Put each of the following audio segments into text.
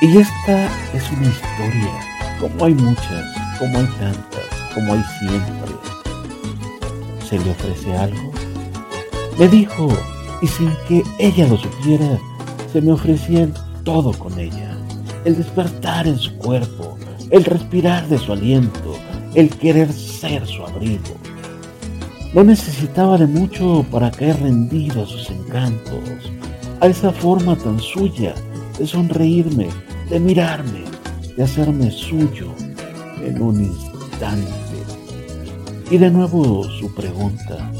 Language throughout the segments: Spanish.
Y esta es una historia, como hay muchas, como hay tantas, como hay siempre. ¿Se le ofrece algo? Me dijo, y sin que ella lo supiera, se me ofrecía el todo con ella. El despertar en su cuerpo, el respirar de su aliento, el querer ser su abrigo. No necesitaba de mucho para caer rendido a sus encantos, a esa forma tan suya de sonreírme, de mirarme, de hacerme suyo en un instante. Y de nuevo su pregunta,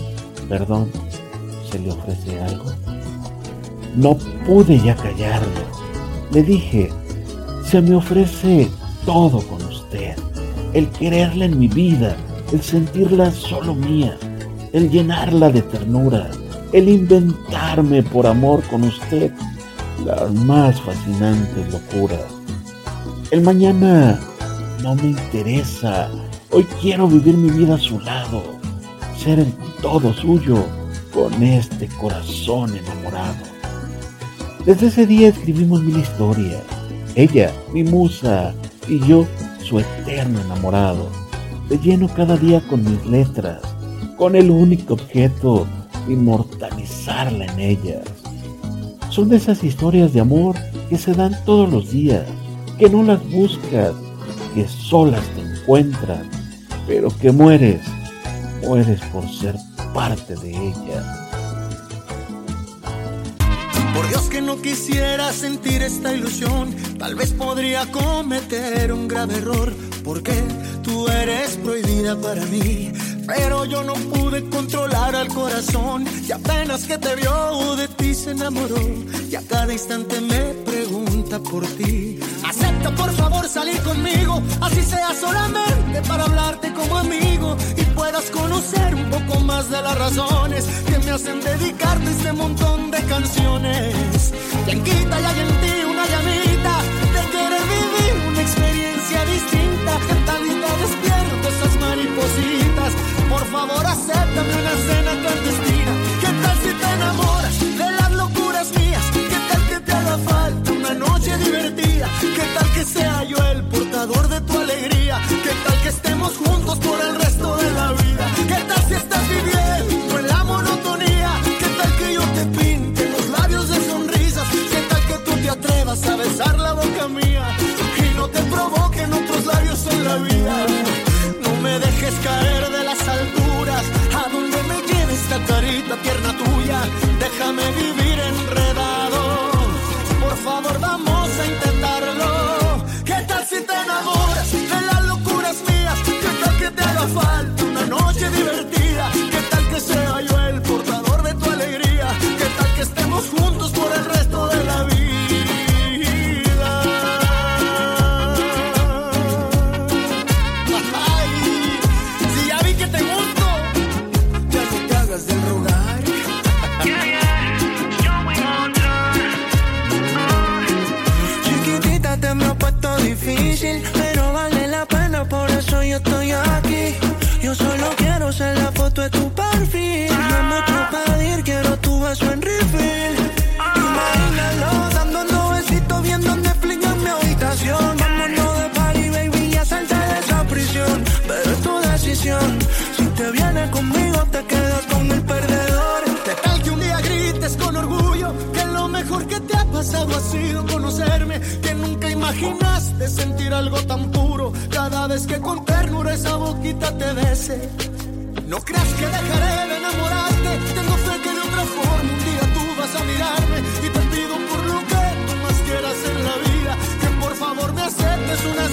perdón, ¿se le ofrece algo? No pude ya callarlo. Le dije, se me ofrece todo con usted. El quererla en mi vida, el sentirla solo mía, el llenarla de ternura, el inventarme por amor con usted las más fascinantes locuras. El mañana no me interesa. Hoy quiero vivir mi vida a su lado, ser todo suyo con este corazón enamorado. Desde ese día escribimos mil historias. Ella, mi musa, y yo, su eterno enamorado. Te lleno cada día con mis letras, con el único objeto inmortalizarla en ellas. Son de esas historias de amor que se dan todos los días, que no las buscas, que solas te encuentran, pero que mueres, mueres por ser parte de ellas. Por Dios que no quisiera sentir esta ilusión, tal vez podría cometer un grave error, porque tú eres prohibida para mí. Pero yo no pude controlar al corazón y apenas que te vio de ti se enamoró cada instante me pregunta por ti. Acepta por favor salir conmigo, así sea solamente para hablarte como amigo y puedas conocer un poco más de las razones que me hacen dedicarte este montón de canciones. Quien quita y hay en ti No me dejes caer de las alturas, a donde me lleve esta carita tierna tuya, déjame vivir estoy aquí. Yo solo quiero ser la foto de tu perfil. No hay mucho pedir, quiero tu beso en refill. Imagínalo, dándonos besitos, viendo Netflix en mi habitación. Vámonos de party, baby, ya salte de esa prisión. Pero es tu decisión, si te vienes conmigo, te quedas con el perdedor. ¿Qué tal que un día grites con orgullo que lo mejor que te ha pasado ha sido conocerme? Que nunca imaginaste sentir algo tan puro cada vez que con ternura esa boquita te bese. No creas que dejaré de enamorarte, tengo fe que de otra forma un día tú vas a mirarme. Y te pido por lo que tú más quieras en la vida, que por favor me aceptes una